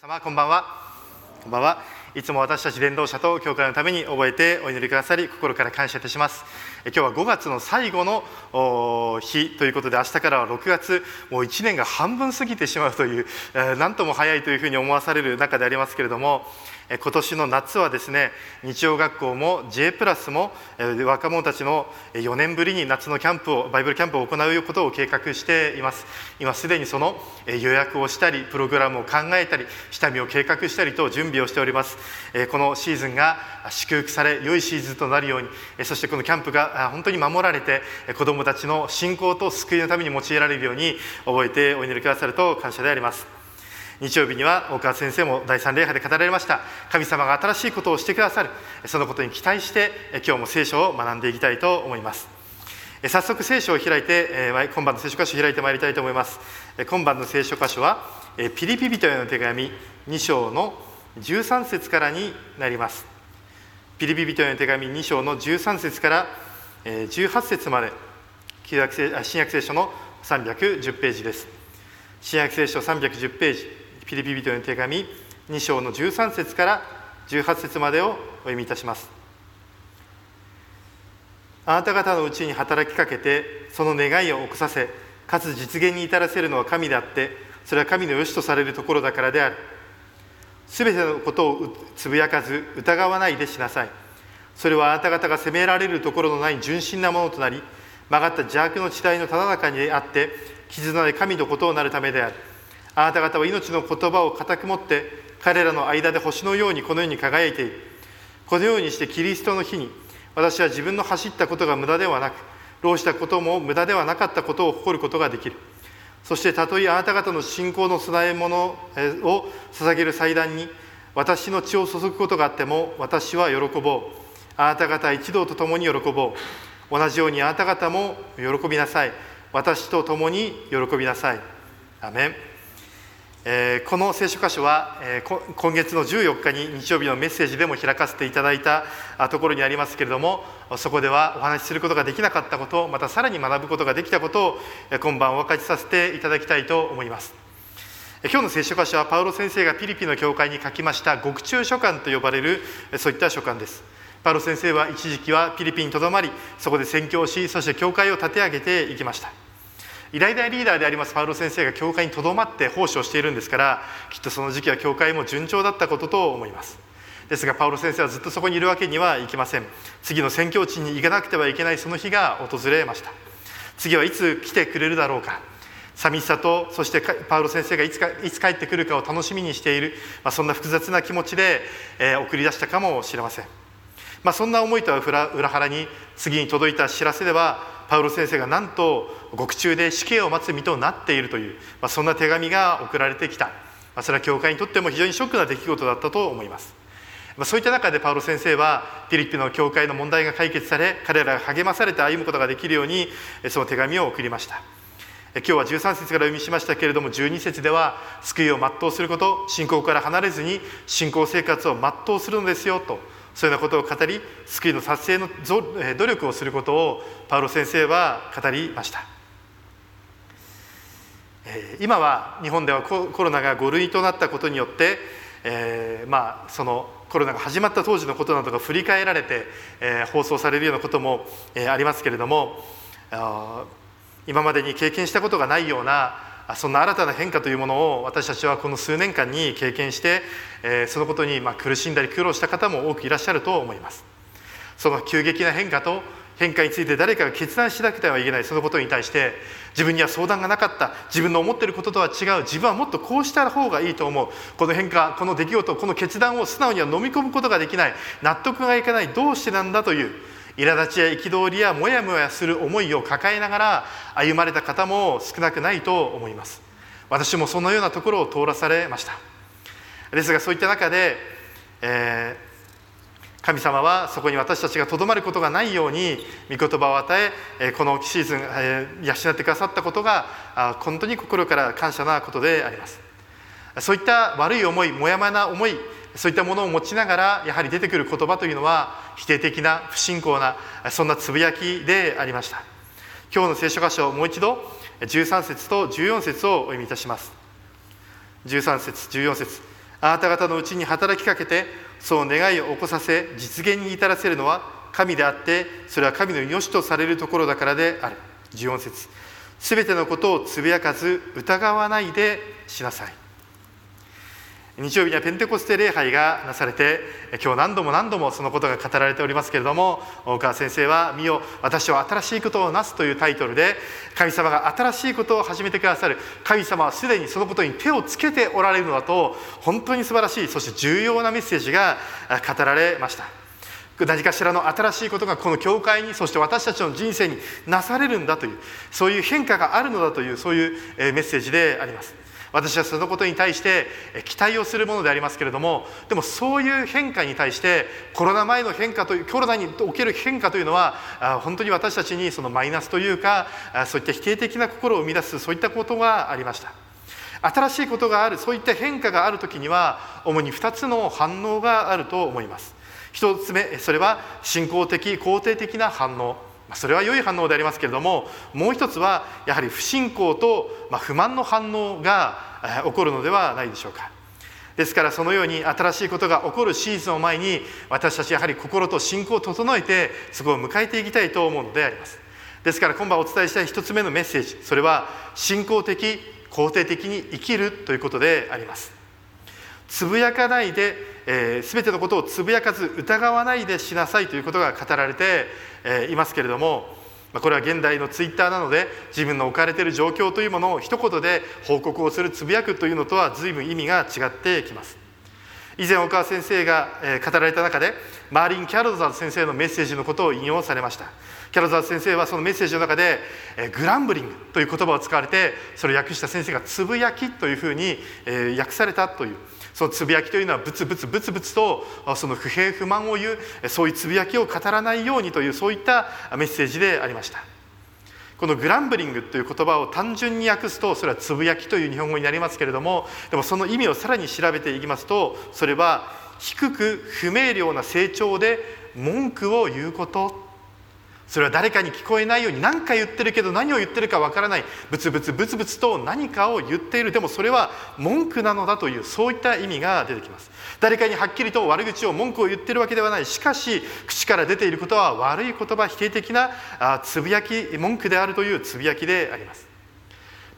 様こんばんは。こんばんは。いつも私たち伝道者と教会のために覚えてお祈りくださり心から感謝いたします。今日は5月の最後の日ということで明日からは6月もう1年が半分過ぎてしまうという何とも早いというふうに思わされる中でありますけれども今年の夏はですね日曜学校も J プラスも若者たちの4年ぶりに夏のキャンプをバイブルキャンプを行うことを計画しています。今すでにその予約をしたりプログラムを考えたり下見を計画したりと準備をしております。このシーズンが祝福され良いシーズンとなるようにそしてこのキャンプが本当に守られて子どもたちの信仰と救いのために用いられるように覚えてお祈りくださると感謝であります。日曜日には大川先生も第三礼拝で語られました。神様が新しいことをしてくださる。そのことに期待して今日も聖書を学んでいきたいと思います。早速聖書を開いて今晩の聖書箇所を開いてまいりたいと思います。今晩の聖書箇所はピリピ人への手紙2章の13節からになります。ピリピ人への手紙2章の13節から18節まで新約聖書の310ページです。新約聖書310ページピリピ人の手紙2章の13節から18節までをお読みいたします。あなた方のうちに働きかけてその願いを起こさせかつ実現に至らせるのは神であってそれは神の良しとされるところだからである。すべてのことをつぶやかず疑わないでしなさい。それはあなた方が責められるところのない純真なものとなり曲がった邪悪の地帯のただ中にあって絆で神のことをなるためである。あなた方は命の言葉を固く持って彼らの間で星のようにこの世に輝いている。このようにしてキリストの日に私は自分の走ったことが無駄ではなく労したことも無駄ではなかったことを誇ることができる。そしてたとえあなた方の信仰の供え物を捧げる祭壇に私の血を注ぐことがあっても私は喜ぼう。あなた方一同と共に喜ぼう。同じようにあなた方も喜びなさい。私と共に喜びなさい。アメン。えー、この聖書箇所は、えー、今月の14日に日曜日のメッセージでも開かせていただいたところにありますけれどもそこではお話しすることができなかったことまたさらに学ぶことができたことを今晩お分かちさせていただきたいと思います。今日の聖書箇所はパウロ先生がピリピの教会に書きました獄中書簡と呼ばれるそういった書簡です。パウロ先生は一時期はピリピにとどまりそこで宣教しそして教会を立て上げていきました。偉大なリーダーでありますパウロ先生が教会にとどまって奉仕をしているんですからきっとその時期は教会も順調だったことと思います。ですがパウロ先生はずっとそこにいるわけにはいきません。次の宣教地に行かなくてはいけないその日が訪れました。次はいつ来てくれるだろうか。寂しさとそしてパウロ先生がいつかいつ帰ってくるかを楽しみにしている、まあ、そんな複雑な気持ちで、えー、送り出したかもしれません、まあ、そんな思いとは裏腹に次に届いた知らせではパウロ先生がなんと獄中で死刑を待つ身となっているという、まあ、そんな手紙が送られてきた、まあ、それは教会にとっても非常にショックな出来事だったと思います、まあ、そういった中でパウロ先生はピリピンの教会の問題が解決され彼らが励まされて歩むことができるようにその手紙を送りました。今日は13節から読みしましたけれども12節では救いを全うすること信仰から離れずに信仰生活を全うするのですよとそういうようなことを語り救いの達成の努力をすることをパウロ先生は語りました。今は日本ではコロナが5類となったことによって、えー、まあそのコロナが始まった当時のことなどが振り返られて、えー、放送されるようなことも、えー、ありますけれども今までに経験したことがないようなそんな新たな変化というものを私たちはこの数年間に経験して、えそのことにま苦しんだり苦労した方も多くいらっしゃると思います。その急激な変化と変化について誰かが決断しなくてはいけないそのことに対して自分には相談がなかった。自分の思っていることとは違う。自分はもっとこうした方がいいと思う。この変化この出来事この決断を素直には飲み込むことができない。納得がいかない。どうしてなんだという。苛立ちや憤りやモヤモヤする思いを抱えながら歩まれた方も少なくないと思います。私もそのようなところを通らされました。ですがそういった中で、えー、神様はそこに私たちがとどまることがないように御言葉を与えこのシーズン、養ってくださったことが本当に心から感謝なことであります。そういった悪い思いもやもやな思いそういったものを持ちながらやはり出てくる言葉というのは否定的な不信仰なそんなつぶやきでありました。今日の聖書箇所をもう一度13節と14節をお読みいたします。13節14節。あなた方のうちに働きかけてその願いを起こさせ実現に至らせるのは神であってそれは神の良しとされるところだからである。14節。すべてのことをつぶやかず疑わないでしなさい。日曜日にはペンテコステ礼拝がなされて今日何度も何度もそのことが語られておりますけれども大川先生は「見よ私は新しいことをなす」というタイトルで神様が新しいことを始めてくださる。神様はすでにそのことに手をつけておられるのだと本当に素晴らしいそして重要なメッセージが語られました。何かしらの新しいことがこの教会にそして私たちの人生になされるんだというそういう変化があるのだというそういうメッセージであります。私はそのことに対して期待をするものでありますけれどもでもそういう変化に対してコロナ前の変化というコロナにおける変化というのは本当に私たちにそのマイナスというかそういった否定的な心を生み出すそういったことがありました。新しいことがあるそういった変化がある時には主に2つの反応があると思います。1つ目それは信仰的肯定的な反応。まそれは良い反応でありますけれどももう一つはやはり不信仰と不満の反応が起こるのではないでしょうか。ですからそのように新しいことが起こるシーズンを前に私たちやはり心と信仰を整えてそこを迎えていきたいと思うのであります。ですから今晩お伝えしたい一つ目のメッセージそれは信仰的肯定的に生きるということであります。つぶやかないで、えー、全てのことをつぶやかず疑わないでしなさいということが語られてえいますけれどもまあこれは現代のツイッターなので自分の置かれている状況というものを一言で報告をするつぶやくというのとは随分意味が違ってきます。以前岡先生が語られた中でマーリン・キャロザー先生のメッセージのことを引用されました。キャロザー先生はそのメッセージの中でグランブリングという言葉を使われてそれを訳した先生がつぶやきというふうに訳されたという。そのつぶやきというのはブツブツブツブツとその不平不満を言うそういうつぶやきを語らないようにというそういったメッセージでありました。このグランブリングという言葉を単純に訳すとそれはつぶやきという日本語になりますけれどもでもその意味をさらに調べていきますとそれは低く不明瞭な成長で文句を言うことそれは誰かに聞こえないように何か言ってるけど何を言ってるかわからないブツブツブツブツと何かを言っている。でもそれは文句なのだというそういった意味が出てきます。誰かにはっきりと悪口を文句を言ってるわけではない。しかし口から出ていることは悪い言葉否定的なつぶやき文句であるというつぶやきであります。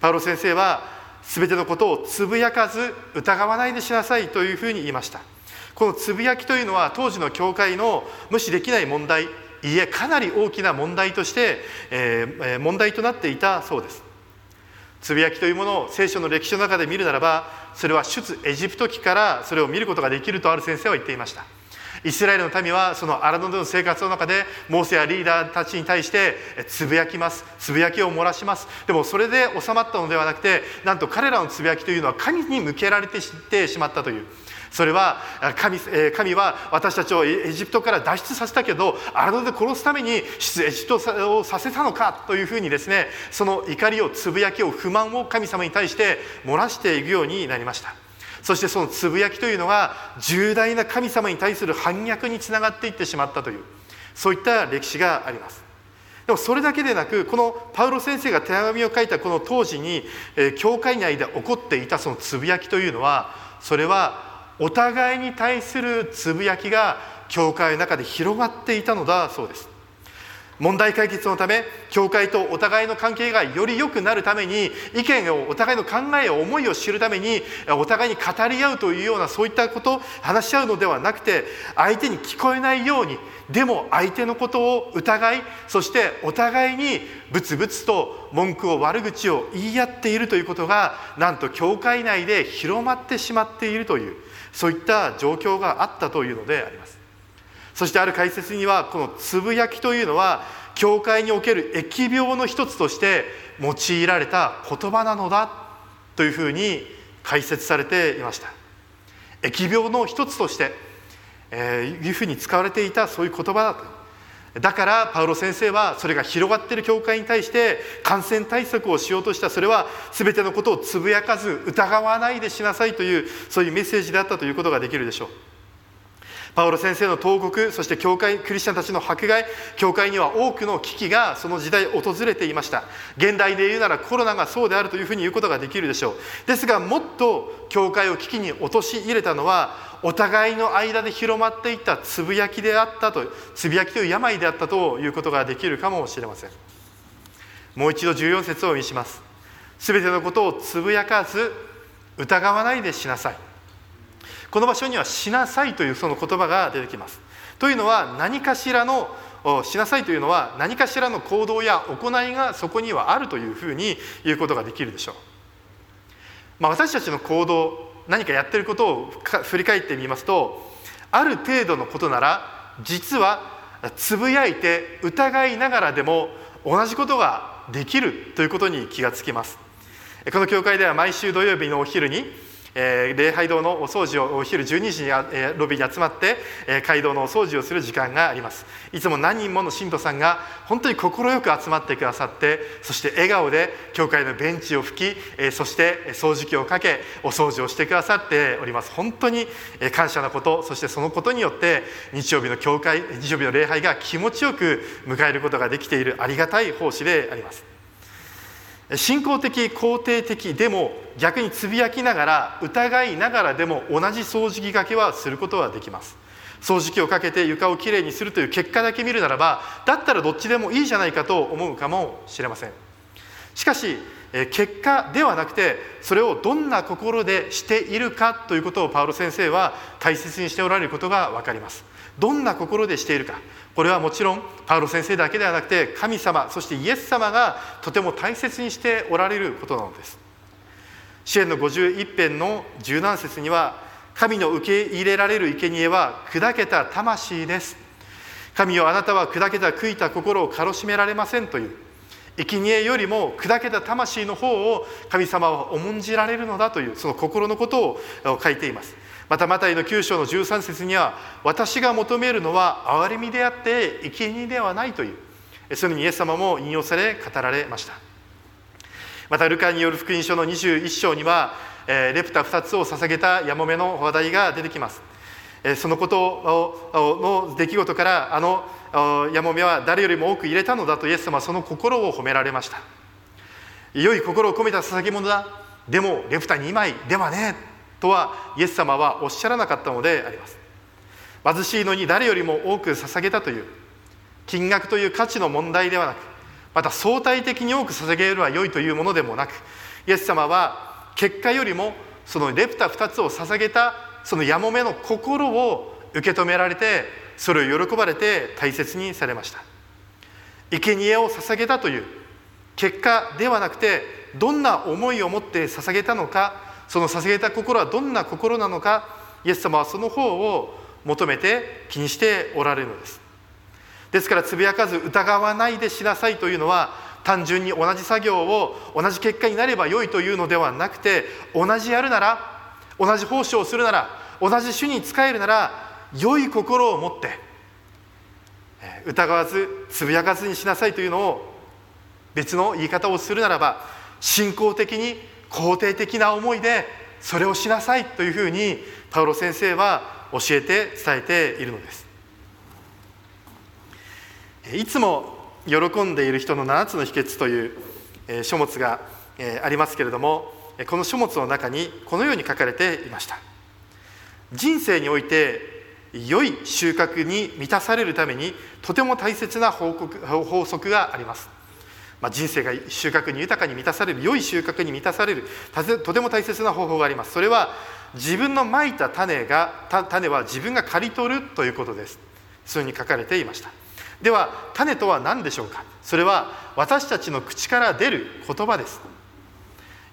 パウロ先生は全てのことをつぶやかず疑わないでしなさいというふうに言いました。このつぶやきというのは当時の教会の無視できない問題いえかなり大きな問題として、えー、問題となっていたそうです。つぶやきというものを聖書の歴史の中で見るならばそれは出エジプト期からそれを見ることができるとある先生は言っていました。イスラエルの民はその荒野での生活の中でモーセやリーダーたちに対してつぶやきます。つぶやきを漏らします。でもそれで収まったのではなくてなんと彼らのつぶやきというのは神に向けられてしまったという。それは神神は私たちをエジプトから脱出させたけど荒野で殺すためにエジプトをさせたのかというふうにですねその怒りをつぶやきを不満を神様に対して漏らしていくようになりました。そしてそのつぶやきというのが重大な神様に対する反逆につながっていってしまったというそういった歴史があります。でもそれだけでなくこのパウロ先生が手紙を書いたこの当時に教会内で起こっていたそのつぶやきというのはそれはお互いに対するつぶやきが教会の中で広がっていたのだそうです。問題解決のため教会とお互いの関係がより良くなるために意見をお互いの考えを思いを知るためにお互いに語り合うというようなそういったこと話し合うのではなくて相手に聞こえないようにでも相手のことを疑いそしてお互いにブツブツと文句を悪口を言い合っているということがなんと教会内で広まってしまっているというそういった状況があったというのであります。そしてある解説にはこのつぶやきというのは教会における疫病の一つとして用いられた言葉なのだというふうに解説されていました。疫病の一つとして、えー、いうふうに使われていたそういう言葉だとだからパウロ先生はそれが広がっている教会に対して感染対策をしようとした。それは全てのことをつぶやかず疑わないでしなさいというそういうメッセージであったということができるでしょう。パウロ先生の投獄そして教会クリスチャンたちの迫害教会には多くの危機がその時代訪れていました。現代で言うならコロナがそうであるというふうに言うことができるでしょう。ですがもっと教会を危機に陥れたのはお互いの間で広まっていったつぶやきであったとつぶやきという病であったということができるかもしれません。もう一度14節を見します。すべてのことをつぶやかず疑わないでしなさい。この場所には「しなさい」というその言葉が出てきます。というのは何かしらのしなさいというのは何かしらの行動や行いがそこにはあるというふうに言うことができるでしょう。まあ、私たちの行動何かやってることを振り返ってみますとある程度のことなら実はつぶやいて疑いながらでも同じことができるということに気がつきます。この教会では毎週土曜日のお昼に礼拝堂のお掃除をお昼12時に、ロビーに集まって、街道のお掃除をする時間があります。いつも何人もの信徒さんが本当に快く集まってくださってそして笑顔で教会のベンチを拭き、そして掃除機をかけお掃除をしてくださっております。本当に感謝なことそしてそのことによって日曜日の教会日曜日の礼拝が気持ちよく迎えることができているありがたい奉仕であります。信仰的肯定的でも逆につぶやきながら疑いながらでも同じ掃除機がけはすることはできます。掃除機をかけて床をきれいにするという結果だけ見るならばだったらどっちでもいいじゃないかと思うかもしれません。しかし結果ではなくてそれをどんな心でしているかということをパウロ先生は大切にしておられることが分かります。どんな心でしているか。これはもちろんパウロ先生だけではなくて神様そしてイエス様がとても大切にしておられることなのです。支援の51編の17節には神の受け入れられる生贄は砕けた魂です。神よあなたは砕けた悔いた心をかろしめられませんという。生贄よりも砕けた魂の方を神様は重んじられるのだというその心のことを書いています。またマタイの9章の13節には私が求めるのは憐れみであって生贄ではないというそのようにイエス様も引用され語られました。またルカによる福音書の21章にはレプタ2つを捧げたやもめの話題が出てきます。そのことの出来事からあのやもめは誰よりも多く入れたのだとイエス様はその心を褒められました。良い心を込めた捧げ物だ。でもレプタ2枚ではねとはイエス様はおっしゃらなかったのであります。貧しいのに誰よりも多く捧げたという金額という価値の問題ではなくまた相対的に多く捧げるは良いというものでもなくイエス様は結果よりもそのレプタ2つを捧げたそのやもめの心を受け止められてそれを喜ばれて大切にされました。生贄を捧げたという結果ではなくてどんな思いを持って捧げたのかその捧げた心はどんな心なのかイエス様はその方を求めて気にしておられるのです。ですからつぶやかず疑わないでしなさいというのは単純に同じ作業を同じ結果になれば良いというのではなくて同じやるなら同じ奉仕をするなら同じ主に仕えるなら良い心を持って疑わずつぶやかずにしなさいというのを別の言い方をするならば信仰的に肯定的な思いでそれをしなさいというふうにパウロ先生は教えて伝えているのです。いつも喜んでいる人の7つの秘訣という書物がありますけれどもこの書物の中にこのように書かれていました。人生において良い収穫に満たされるためにとても大切な法則があります。まあ、人生が収穫に豊かに満たされる良い収穫に満たされるとても大切な方法があります。それは自分のまいた種が種は自分が刈り取るということです。そういうふうに書かれていました。では種とは何でしょうか？それは私たちの口から出る言葉です。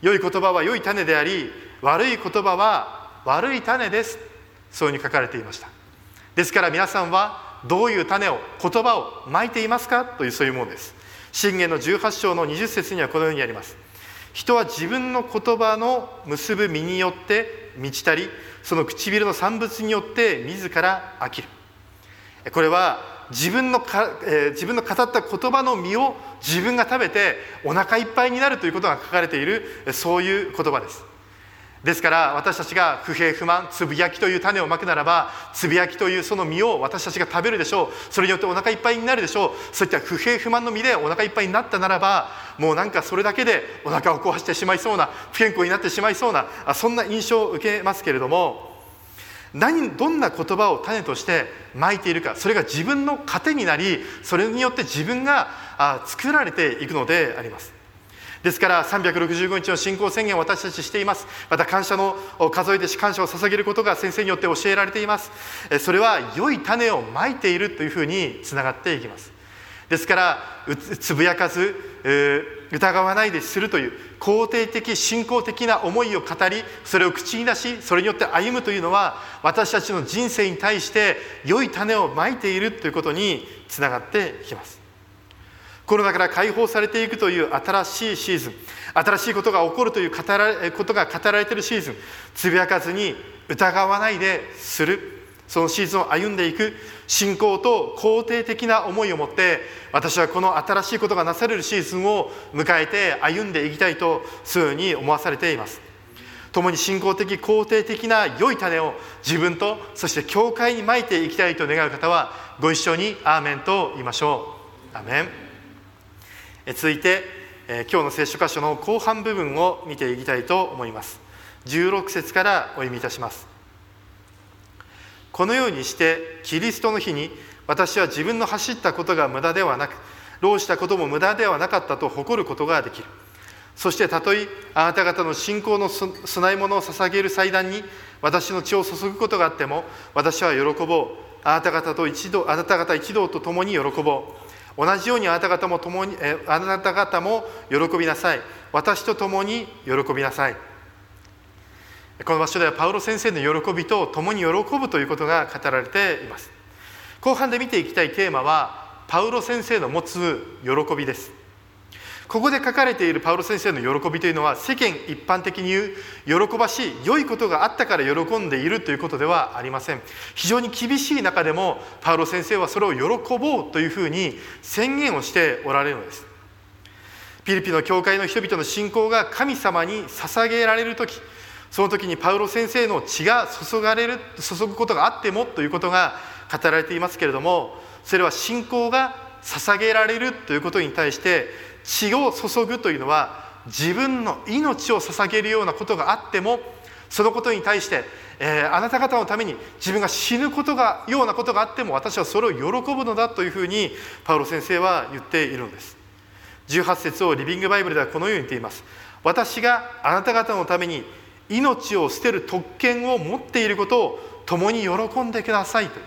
良い言葉は良い種であり悪い言葉は悪い種です。そういうふうに書かれていました。ですから皆さんはどういう種を言葉をまいていますか？というそういうものです。信玄の18章の20節にはこのようにあります。人は自分の言葉の結ぶ身によって満ちたりその唇の産物によって自ら飽きる。これは自分のか、えー、自分の語った言葉の実を自分が食べてお腹いっぱいになるということが書かれているそういう言葉です。ですから私たちが不平不満つぶやきという種をまくならばつぶやきというその実を私たちが食べるでしょう。それによってお腹いっぱいになるでしょう。そういった不平不満の実でお腹いっぱいになったならばもうなんかそれだけでお腹を壊してしまいそうな不健康になってしまいそうなそんな印象を受けますけれども何どんな言葉を種としてまいているかそれが自分の糧になりそれによって自分が作られていくのであります。ですから365日の信仰宣言を私たちしています。また感謝の数えて感謝を捧げることが先生によって教えられています。それは良い種をまいているというふうにつながっていきます。ですからつぶやかず疑わないでするという肯定的信仰的な思いを語りそれを口に出しそれによって歩むというのは私たちの人生に対して良い種をまいているということにつながっていきます。コロナから解放されていくという新しいシーズン新しいことが起こるという語らことが語られているシーズンつぶやかずに疑わないでする。そのシーズンを歩んでいく信仰と肯定的な思いを持って私はこの新しいことがなされるシーズンを迎えて歩んでいきたいとそういうふうに思わされています。共に信仰的肯定的な良い種を自分とそして教会にまいていきたいと願う方はご一緒にアーメンと言いましょう。アメン。続いて今日の聖書箇所の後半部分を見ていきたいと思います。16節からお読みいたします。このようにしてキリストの日に私は自分の走ったことが無駄ではなく労したことも無駄ではなかったと誇ることができる。そしてたとえあなた方の信仰の供え物を捧げる祭壇に私の血を注ぐことがあっても私は喜ぼう。あなた方と一同あなた方一同と共に喜ぼう。同じようにあなた方も共にあなた方も喜びなさい。私と共に喜びなさい。この場所ではパウロ先生の喜びと共に喜ぶということが語られています。後半で見ていきたいテーマはパウロ先生の持つ喜びです。ここで書かれているパウロ先生の喜びというのは世間一般的に言う喜ばしい良いことがあったから喜んでいるということではありません。非常に厳しい中でもパウロ先生はそれを喜ぼうというふうに宣言をしておられるのです。ピリピの教会の人々の信仰が神様に捧げられる時その時にパウロ先生の血が注がれる注ぐことがあってもということが語られていますけれどもそれは信仰が捧げられるということに対して血を注ぐというのは自分の命を捧げるようなことがあってもそのことに対して、えー、あなた方のために自分が死ぬことがようなことがあっても私はそれを喜ぶのだというふうにパウロ先生は言っているのです。18節をリビングバイブルではこのように言っています。私があなた方のために命を捨てる特権を持っていることを共に喜んでくださいと。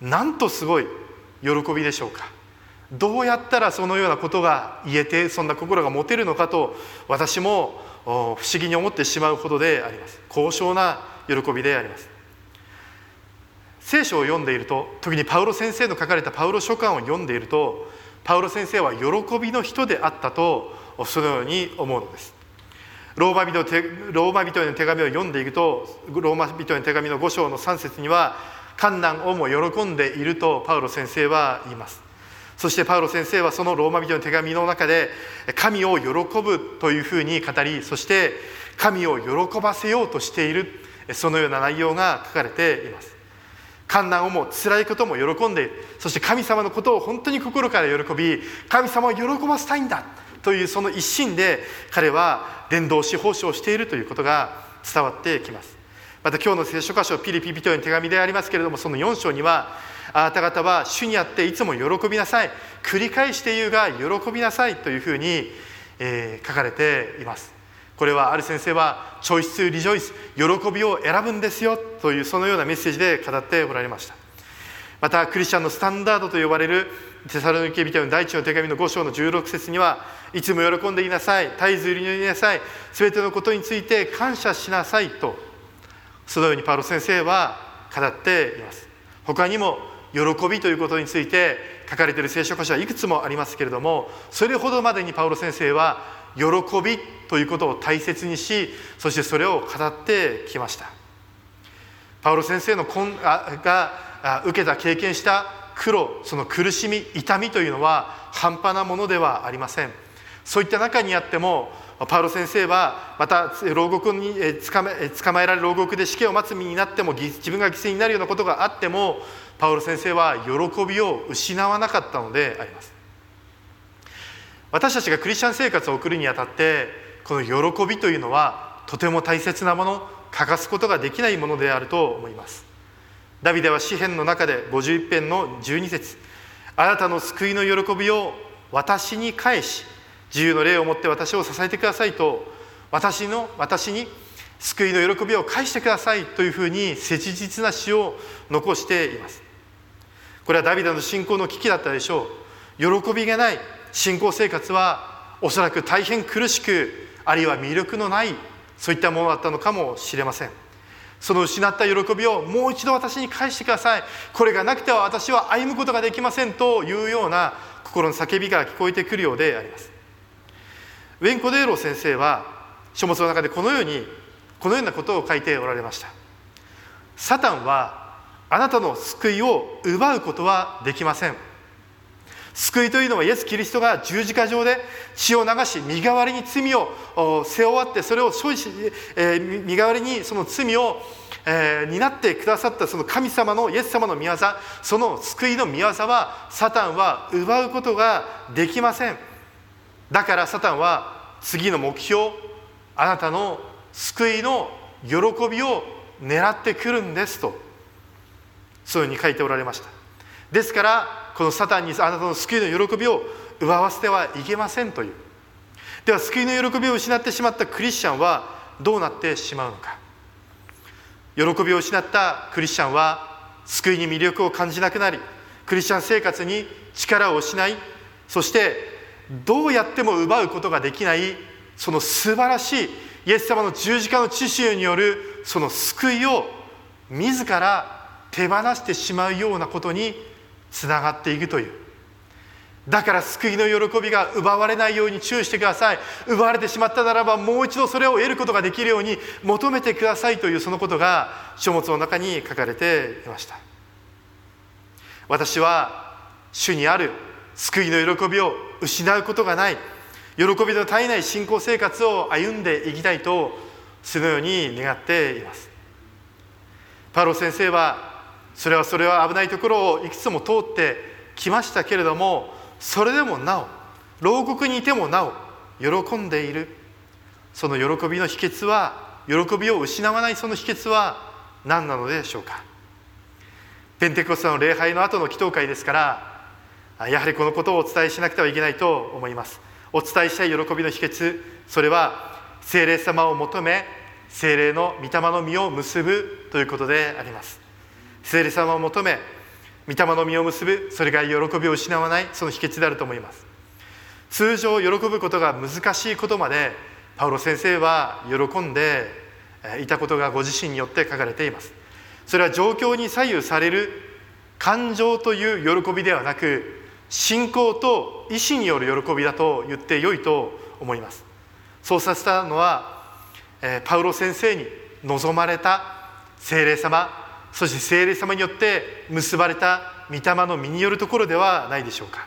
なんとすごい喜びでしょうか。どうやったらそのようなことが言えてそんな心が持てるのかと私も不思議に思ってしまうほどであります。高尚な喜びであります。聖書を読んでいると特にパウロ先生の書かれたパウロ書簡を読んでいるとパウロ先生は喜びの人であったとそのように思うのです。ローマ人ローマ人への手紙を読んでいくとローマ人への手紙の5章の3節には観難をも喜んでいるとパウロ先生は言います。そしてパウロ先生はそのローマ人の手紙の中で神を喜ぶというふうに語りそして神を喜ばせようとしているそのような内容が書かれています。観難をも辛いことも喜んでいるそして神様のことを本当に心から喜び神様を喜ばせたいんだというその一心で彼は伝道し奉仕をしているということが伝わってきます。また今日の聖書箇所ピリピ人への手紙でありますけれどもその4章にはあなた方は主にあっていつも喜びなさい。繰り返して言うが喜びなさいというふうに、えー、書かれています。これはある先生は「チョイス・リジョイス」喜びを選ぶんですよというそのようなメッセージで語っておられました。またクリスチャンのスタンダードと呼ばれるテサロニケ人の第一の手紙の5章の16節にはいつも喜んでいなさい。絶えず祈りなさい。全てのことについて感謝しなさいとそのようにパウロ先生は語っています。他にも喜びということについて書かれている聖書箇所はいくつもありますけれどもそれほどまでにパウロ先生は喜びということを大切にしそしてそれを語ってきました。パウロ先生のが受けた経験した苦労その苦しみ痛みというのは半端なものではありません。そういった中にあってもパウロ先生はまた牢獄に捕ま捕まえられ牢獄で死刑を待つ身になっても自分が犠牲になるようなことがあってもパウロ先生は喜びを失わなかったのであります。私たちがクリスチャン生活を送るにあたってこの喜びというのはとても大切なもの欠かすことができないものであると思います。ダビデは詩篇の中で51編の12節あなたの救いの喜びを私に返し自由の霊を持って私を支えてくださいと私の私に救いの喜びを返してくださいというふうに切実な詩を残しています。これはダビデの信仰の危機だったでしょう。喜びがない信仰生活はおそらく大変苦しくあるいは魅力のないそういったものだったのかもしれません。その失った喜びをもう一度私に返してください。これがなくては私は歩むことができませんというような心の叫びが聞こえてくるようであります。ウェンコデーロ先生は書物の中でこのようにこのようなことを書いておられました。サタンはあなたの救いを奪うことはできません。救いというのはイエス・キリストが十字架上で血を流し身代わりに罪を背負わってそれを処理し、えー、身代わりにその罪を、えー、担ってくださったその神様のイエス様の御業その救いの御業はサタンは奪うことができません。だからサタンは次の目標あなたの救いの喜びを狙ってくるんですとそういうふうに書いておられました。ですからこのサタンにあなたの救いの喜びを奪わせてはいけませんという。では救いの喜びを失ってしまったクリスチャンはどうなってしまうのか。喜びを失ったクリスチャンは救いに魅力を感じなくなりクリスチャン生活に力を失いそしてどうやっても奪うことができないその素晴らしいイエス様の十字架の知識によるその救いを自ら手放してしまうようなことにつながっていくという。だから救いの喜びが奪われないように注意してください。奪われてしまったならばもう一度それを得ることができるように求めてくださいというそのことが書物の中に書かれていました。私は主にある救いの喜びを失うことがない喜びの絶えない信仰生活を歩んでいきたいとそのように願っています。パロ先生はそれはそれは危ないところをいくつも通ってきましたけれどもそれでもなお牢獄にいてもなお喜んでいる。その喜びの秘訣は喜びを失わないその秘訣は何なのでしょうか。ペンテコステの礼拝の後の祈祷会ですからやはりこのことをお伝えしなくてはいけないと思います。お伝えしたい喜びの秘訣それは精霊様を求め精霊の御霊の実を結ぶということであります。聖霊様を求め御霊の実を結ぶそれが喜びを失わないその秘訣であると思います。通常喜ぶことが難しいことまでパウロ先生は喜んでいたことがご自身によって書かれています。それは状況に左右される感情という喜びではなく信仰と意志による喜びだと言ってよいと思います。そうさせたのはえパウロ先生に望まれた聖霊様そして聖霊様によって結ばれた御霊の身によるところではないでしょうか。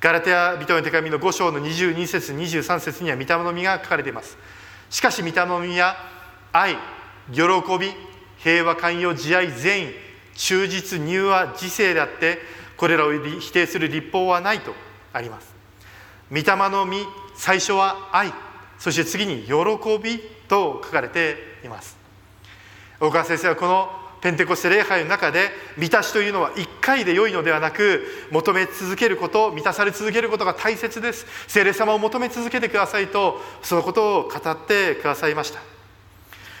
ガラテヤ人の手紙の5章の22節23節には御霊の実が書かれています。しかし御霊の実や愛喜び平和寛容慈愛善意忠実柔和自制であってこれらを否定する立法はないとあります。御霊の実最初は愛。そして次に喜びと書かれています。大川先生はこのペンテコステ礼拝の中で満たしというのは1回で良いのではなく求め続けること満たされ続けることが大切です。聖霊様を求め続けてくださいとそのことを語ってくださいました。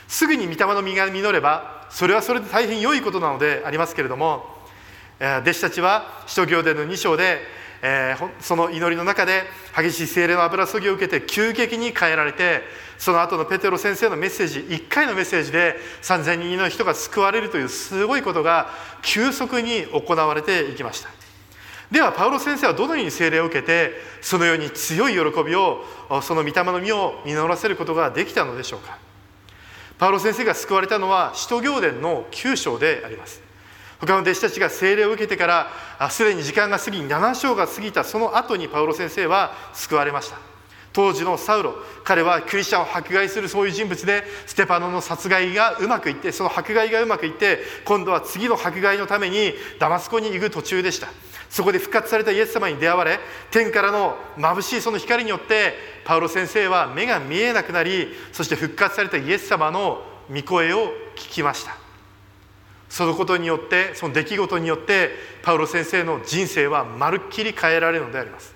すぐに御霊の実が実ればそれはそれで大変良いことなのでありますけれども弟子たちは使徒行伝の2章でえー、その祈りの中で激しい精霊の油注ぎを受けて急激に変えられてその後のペテロ先生のメッセージ1回のメッセージで3,000人の人が救われるというすごいことが急速に行われていきました。ではパウロ先生はどのように精霊を受けてそのように強い喜びをその御霊の実を実らせることができたのでしょうか。パウロ先生が救われたのは使徒行伝の9章であります。他の弟子たちが聖霊を受けてからすでに時間が過ぎ7章が過ぎたその後にパウロ先生は救われました。当時のサウロ彼はクリスチャンを迫害するそういう人物でステパノの殺害がうまくいってその迫害がうまくいって今度は次の迫害のためにダマスコに行く途中でした。そこで復活されたイエス様に出会われ天からの眩しいその光によってパウロ先生は目が見えなくなりそして復活されたイエス様の御声を聞きました。そのことによってその出来事によってパウロ先生の人生はまるっきり変えられるのであります。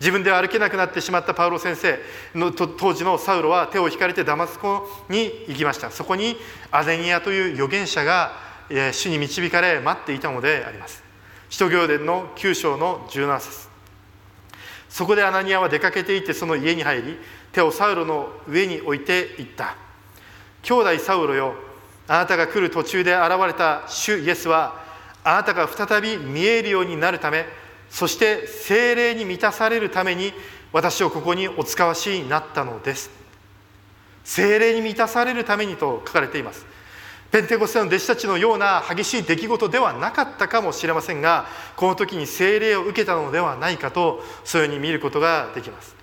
自分では歩けなくなってしまったパウロ先生の当時のサウロは手を引かれてダマスコに行きました。そこにアデニアという預言者が主に導かれ待っていたのであります。使徒行伝の9章の17節。そこでアナニアは出かけていってその家に入り手をサウロの上に置いていった。兄弟サウロよあなたが来る途中で現れた主イエスはあなたが再び見えるようになるためそして精霊に満たされるために私をここにお使わしになったのです。精霊に満たされるためにと書かれています。ペンテコステの弟子たちのような激しい出来事ではなかったかもしれませんがこの時に精霊を受けたのではないかとそういうふうに見ることができます。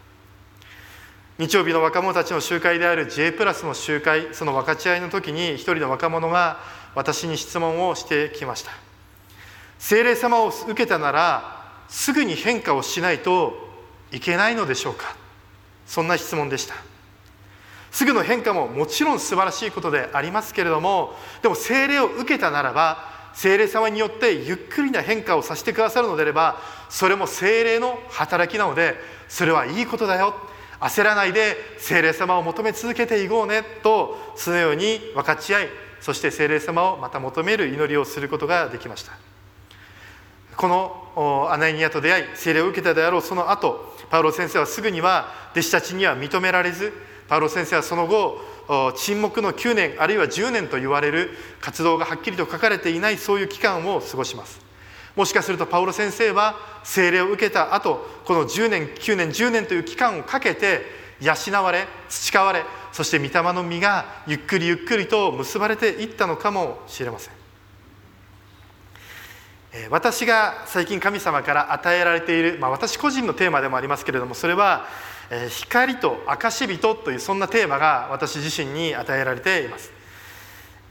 日曜日の若者たちの集会である J プラスの集会その分かち合いの時に一人の若者が私に質問をしてきました。精霊様を受けたならすぐに変化をしないといけないのでしょうか。そんな質問でした。すぐの変化ももちろん素晴らしいことでありますけれどもでも精霊を受けたならば精霊様によってゆっくりな変化をさせてくださるのであればそれも精霊の働きなのでそれはいいことだよ。焦らないで精霊様を求め続けていこうねとそのように分かち合いそして精霊様をまた求める祈りをすることができました。このアナニアと出会い聖霊を受けたであろうその後パウロ先生はすぐには弟子たちには認められずパウロ先生はその後沈黙の9年あるいは10年と言われる活動がはっきりと書かれていないそういう期間を過ごします。もしかするとパウロ先生は聖霊を受けた後この10年9年10年という期間をかけて養われ培われそして御霊の実がゆっくりゆっくりと結ばれていったのかもしれません私が最近神様から与えられている、まあ、私個人のテーマでもありますけれどもそれは「光と証人」というそんなテーマが私自身に与えられています。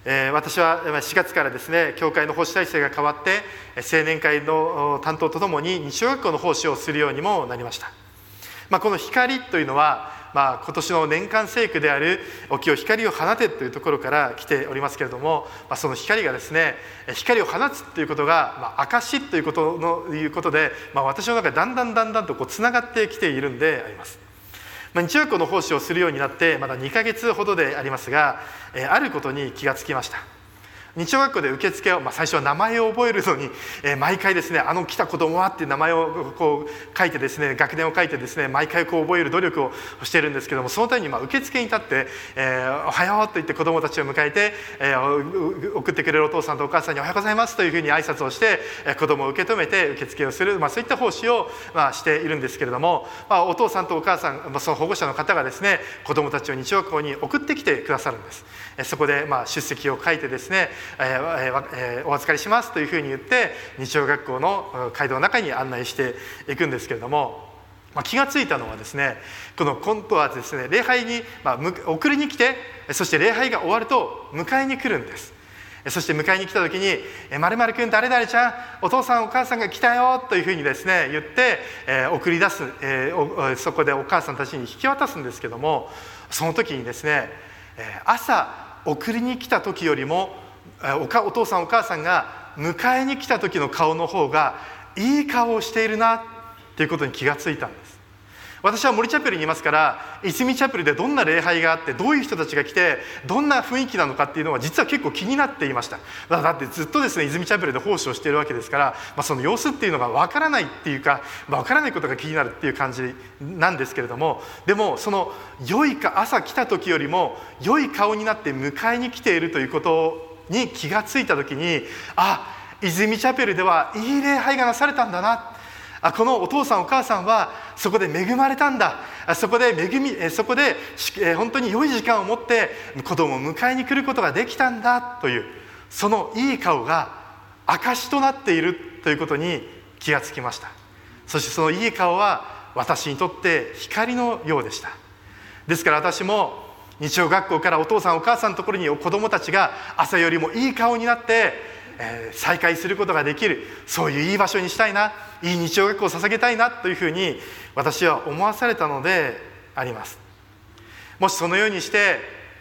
私は4月からですね教会の奉仕体制が変わって青年会の担当とともに日曜学校の奉仕をするようにもなりました、まあ、この光というのはまあ、今年の年間聖句である「お清光を放て」というところから来ておりますけれども、まあ、その光がですね光を放つということが、まあ、証ということのいうことで、まあ、私の中でだんだんだんだんとつながってきているんであります。まあ、日曜校の奉仕をするようになってまだ2か月ほどでありますが、えあることに気がつきました。日曜学校で受付を、まあ、最初は名前を覚えるのに、えー、毎回ですねあの来た子供はって名前をこう書いてですね学年を書いてですね毎回こう覚える努力をしているんですけどもそのためにまあ受付に立って「えー、おはよう」と言って子供たちを迎えて、えー、送ってくれるお父さんとお母さんに「おはようございます」というふうに挨拶をして、えー、子供を受け止めて受付をする、まあ、そういった奉仕を、まあ、しているんですけれども、まあ、お父さんとお母さん、まあ、その保護者の方がですね子供たちを日曜学校に送ってきてくださるんです。そこでまあ出席を書いてですね、えーえー、お預かりしますというふうに言って日曜学校の街道の中に案内していくんですけれども、まあ、気が付いたのはですねこの今度はですね礼拝に、まあ、送りに来てそして礼拝が終わると迎えに来るんです。そして迎えに来た時に「まるまるくん誰々ちゃんお父さんお母さんが来たよ」というふうにですね言って、えー、送り出す、えー、そこでお母さんたちに引き渡すんですけどもその時にですね、朝送りに来た時よりもおお父さんお母さんが迎えに来た時の顔の方がいい顔をしているなっていうことに気がついたんです。私は森チャペルにいますから泉チャペルでどんな礼拝があってどういう人たちが来てどんな雰囲気なのかっていうのは実は結構気になっていました。だってずっとですね泉チャペルで奉仕をしているわけですから、まあ、その様子っていうのがわからないっていうかわからないことが気になるっていう感じなんですけれどもでもその良いか朝来た時よりも良い顔になって迎えに来ているということに気がついた時にあ泉チャペルではいい礼拝がなされたんだな。あこのお父さんお母さんはそこで恵まれたんだ。そこで恵みそこで本当に良い時間を持って子供を迎えに来ることができたんだ。というそのいい顔が証となっているということに気がつきました。そしてそのいい顔は私にとって光のようでした。ですから私も日曜学校からお父さんお母さんのところに子供たちが朝よりもいい顔になって、えー、再会することができるそういういい場所にしたいないい日曜学校を捧げたいなというふうに私は思わされたのであります。もしそのようにして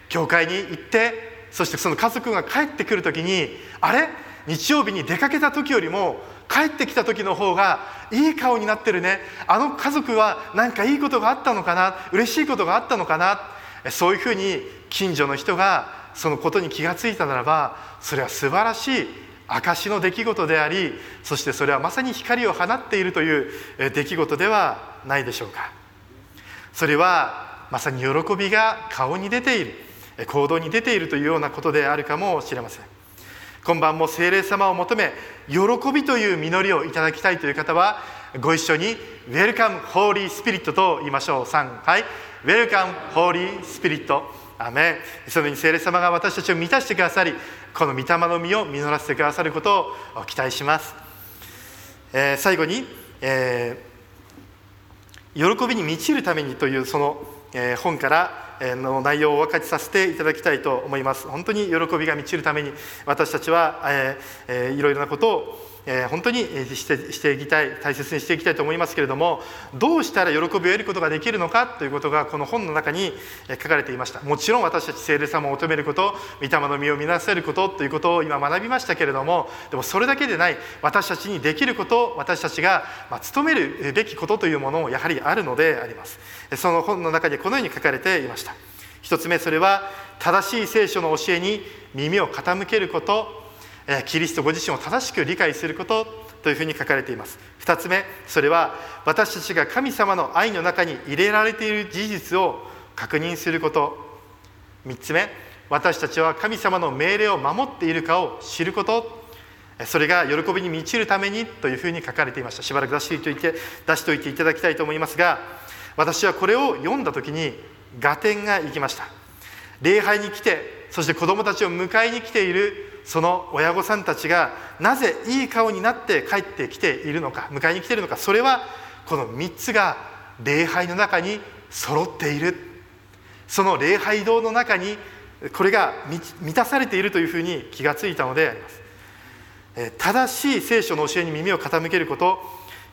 教会に行ってそしてその家族が帰ってくる時にあれ？日曜日に出かけた時よりも帰ってきた時の方がいい顔になってるね。あの家族は何かいいことがあったのかな？嬉しいことがあったのかな？そういうふうに近所の人がそのことに気がついたならばそれは素晴らしい証の出来事でありそしてそれはまさに光を放っているという出来事ではないでしょうか。それはまさに喜びが顔に出ている行動に出ているというようなことであるかもしれません。今晩も聖霊様を求め喜びという実りをいただきたいという方はご一緒に「Welcome Holy Spirit」と言いましょう。3はい「Welcome Holy Spirit」アメそのように聖霊様が私たちを満たしてくださりこの御霊の実を実らせてくださることを期待します、えー、最後に、えー、喜びに満ちるために」というその、えー、本からの内容をお分かちさせていただきたいと思います。本当に喜びが満ちるために私たちは、えー、いろいろなことをえ、本当にしてしていきたい大切にしていきたいと思いますけれどもどうしたら喜びを得ることができるのかということがこの本の中に書かれていました。もちろん私たち聖霊様を求めること御霊の実を見なせることということを今学びましたけれどもでもそれだけでない私たちにできること私たちが、まあ、努めるべきことというものもやはりあるのであります。その本の中でこのように書かれていました。一つ目それは正しい聖書の教えに耳を傾けること。キリストご自身を正しく理解することというふうに書かれています。二つ目それは私たちが神様の愛の中に入れられている事実を確認すること。三つ目私たちは神様の命令を守っているかを知ること。それが喜びに満ちるためにというふうに書かれていました。しばらく出しておいて出しておいていただきたいと思いますが私はこれを読んだ時に合点がいきました。礼拝に来てそして子どもたちを迎えに来ているその親御さんたちがなぜいい顔になって帰ってきているのか迎えに来ているのかそれはこの3つが礼拝の中に揃っている。その礼拝堂の中にこれが満たされているというふうに気がついたのであります。正しい聖書の教えに耳を傾けること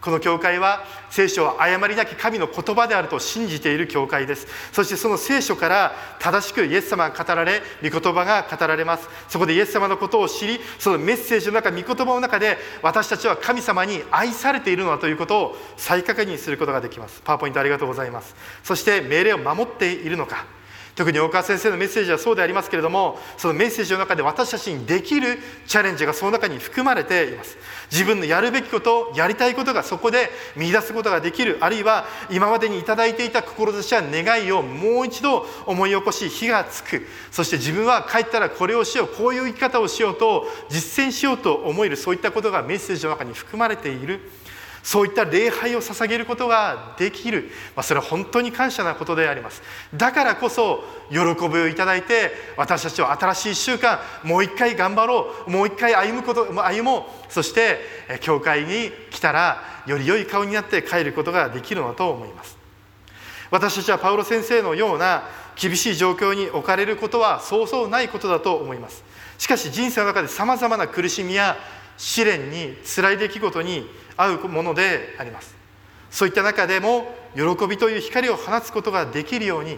この教会は聖書は誤りなき神の言葉であると信じている教会です。そしてその聖書から正しくイエス様が語られ御言葉が語られます。そこでイエス様のことを知りそのメッセージの中御言葉の中で私たちは神様に愛されているのだということを再確認することができます。パワーポイントありがとうございます。そして命令を守っているのか。特に大川先生のメッセージはそうでありますけれどもそのメッセージの中で私たちにできるチャレンジがその中に含まれています。自分のやるべきことやりたいことがそこで見出すことができる。あるいは今までに頂いていた志や願いをもう一度思い起こし火がつく。そして自分は帰ったらこれをしようこういう生き方をしようと実践しようと思えるそういったことがメッセージの中に含まれている。そういった礼拝を捧げることができる、まあ、それは本当に感謝なことであります。だからこそ喜びをいただいて私たちは新しい1週間もう一回頑張ろうもう一回歩むこと歩もう。そして教会に来たらより良い顔になって帰ることができるのだと思います。私たちはパウロ先生のような厳しい状況に置かれることはそうそうないことだと思います。しかし人生の中でさまざまな苦しみや試練に辛い出来事に合うものであります。そういった中でも喜びという光を放つことができるように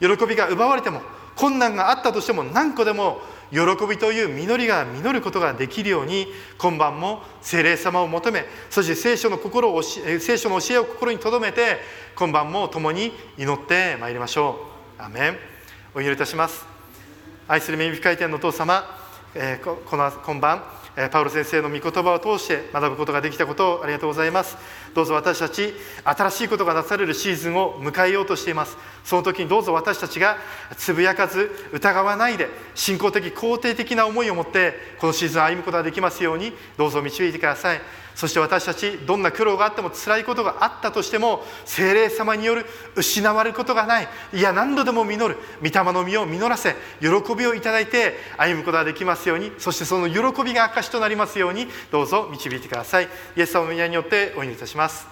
喜びが奪われても困難があったとしても何個でも喜びという実りが実ることができるように今晩も精霊様を求めそして聖書の心を聖書の教えを心に留めて今晩も共に祈ってまいりましょう。アメン。お祈りいたします。愛する恵み深い天のお父様、えー、この今晩パウロ先生の御言葉を通して学ぶことができたことをありがとうございます。どうぞ私たち新しいことがなされるシーズンを迎えようとしています。その時にどうぞ私たちがつぶやかず疑わないで信仰的肯定的な思いを持ってこのシーズン歩むことができますようにどうぞ導いてください。そして私たちどんな苦労があっても辛いことがあったとしても精霊様による失われることがないいや何度でも実る御霊の実を実らせ喜びをいただいて歩むことができますようにそしてその喜びが証となりますようにどうぞ導いてくださいイエス様の皆によってお祈りいたします。